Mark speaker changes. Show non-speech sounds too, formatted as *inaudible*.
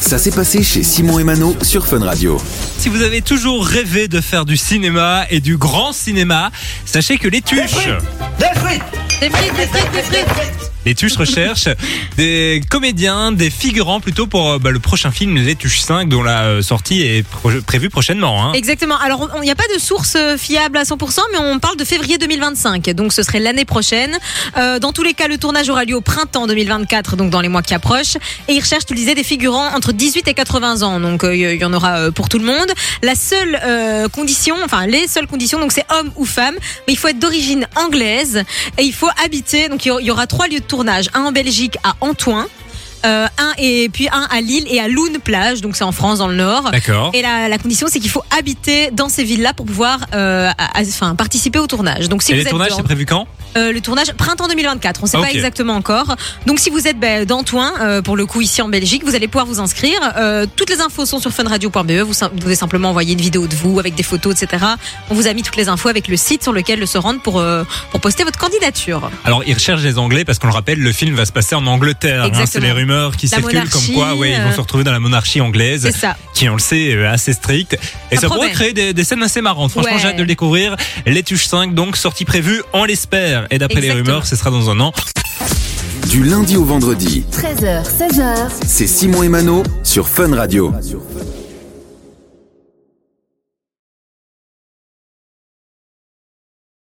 Speaker 1: Ça s'est passé chez Simon et Mano sur Fun Radio.
Speaker 2: Si vous avez toujours rêvé de faire du cinéma et du grand cinéma, sachez que les tuches, les tuches recherchent *laughs* des comédiens, des figurants plutôt pour euh, bah, le prochain film Les Tuches 5 dont la euh, sortie est prévue prochainement. hein.
Speaker 3: Exactement. Alors, il n'y a pas de source euh, fiable à 100%, mais on parle de février 2025. Donc, ce serait l'année prochaine. Euh, dans tous les cas, le tournage aura lieu au printemps 2024, donc dans les mois qui approchent. Et ils recherchent, tu le disais, des figurants entre 18 et 80 ans. Donc, euh, il y en aura pour tout le monde. La seule euh, condition, enfin, les seules conditions, donc c'est homme ou femme. Mais il faut être d'origine anglaise et il faut habiter. Donc, il y aura- il y aura trois lieux de tournage. Un en Belgique, à Antoine. Euh, un et puis un à Lille et à Loun plage, donc c'est en France dans le Nord.
Speaker 2: D'accord.
Speaker 3: Et la, la condition, c'est qu'il faut habiter dans ces villes-là pour pouvoir euh, à- à- enfin, participer au tournage. Donc, si
Speaker 2: Et
Speaker 3: vous
Speaker 2: les
Speaker 3: êtes
Speaker 2: tournages,
Speaker 3: dans-
Speaker 2: c'est prévu quand?
Speaker 3: Euh, le tournage printemps 2024, on ne sait pas exactement encore. Donc, si vous êtes ben, d'Antoine, euh, pour le coup ici en Belgique, vous allez pouvoir vous inscrire. Euh, toutes les infos sont sur funradio.be. Vous, sim- vous devez simplement envoyer une vidéo de vous avec des photos, etc. On vous a mis toutes les infos avec le site sur lequel se rendre pour euh, pour poster votre candidature.
Speaker 2: Alors, ils recherchent les Anglais parce qu'on le rappelle, le film va se passer en Angleterre. hein.
Speaker 3: Exactement.
Speaker 2: c'est les qui
Speaker 3: La
Speaker 2: circulent comme quoi, ouais, ils vont
Speaker 3: euh,
Speaker 2: se retrouver dans la monarchie anglaise,
Speaker 3: ça.
Speaker 2: qui, on le sait, est assez stricte. Et
Speaker 3: Ça
Speaker 2: ça, pourrait créer des, des scènes assez marrantes. Franchement,
Speaker 3: Ouais.
Speaker 2: j'ai hâte de le découvrir. Les Tuches 5, donc, sortie prévue, on l'espère. Et d'après les rumeurs, ce sera dans un an.
Speaker 1: Du lundi au vendredi,
Speaker 4: 13h, 16h,
Speaker 1: c'est Simon et Mano sur Fun Radio.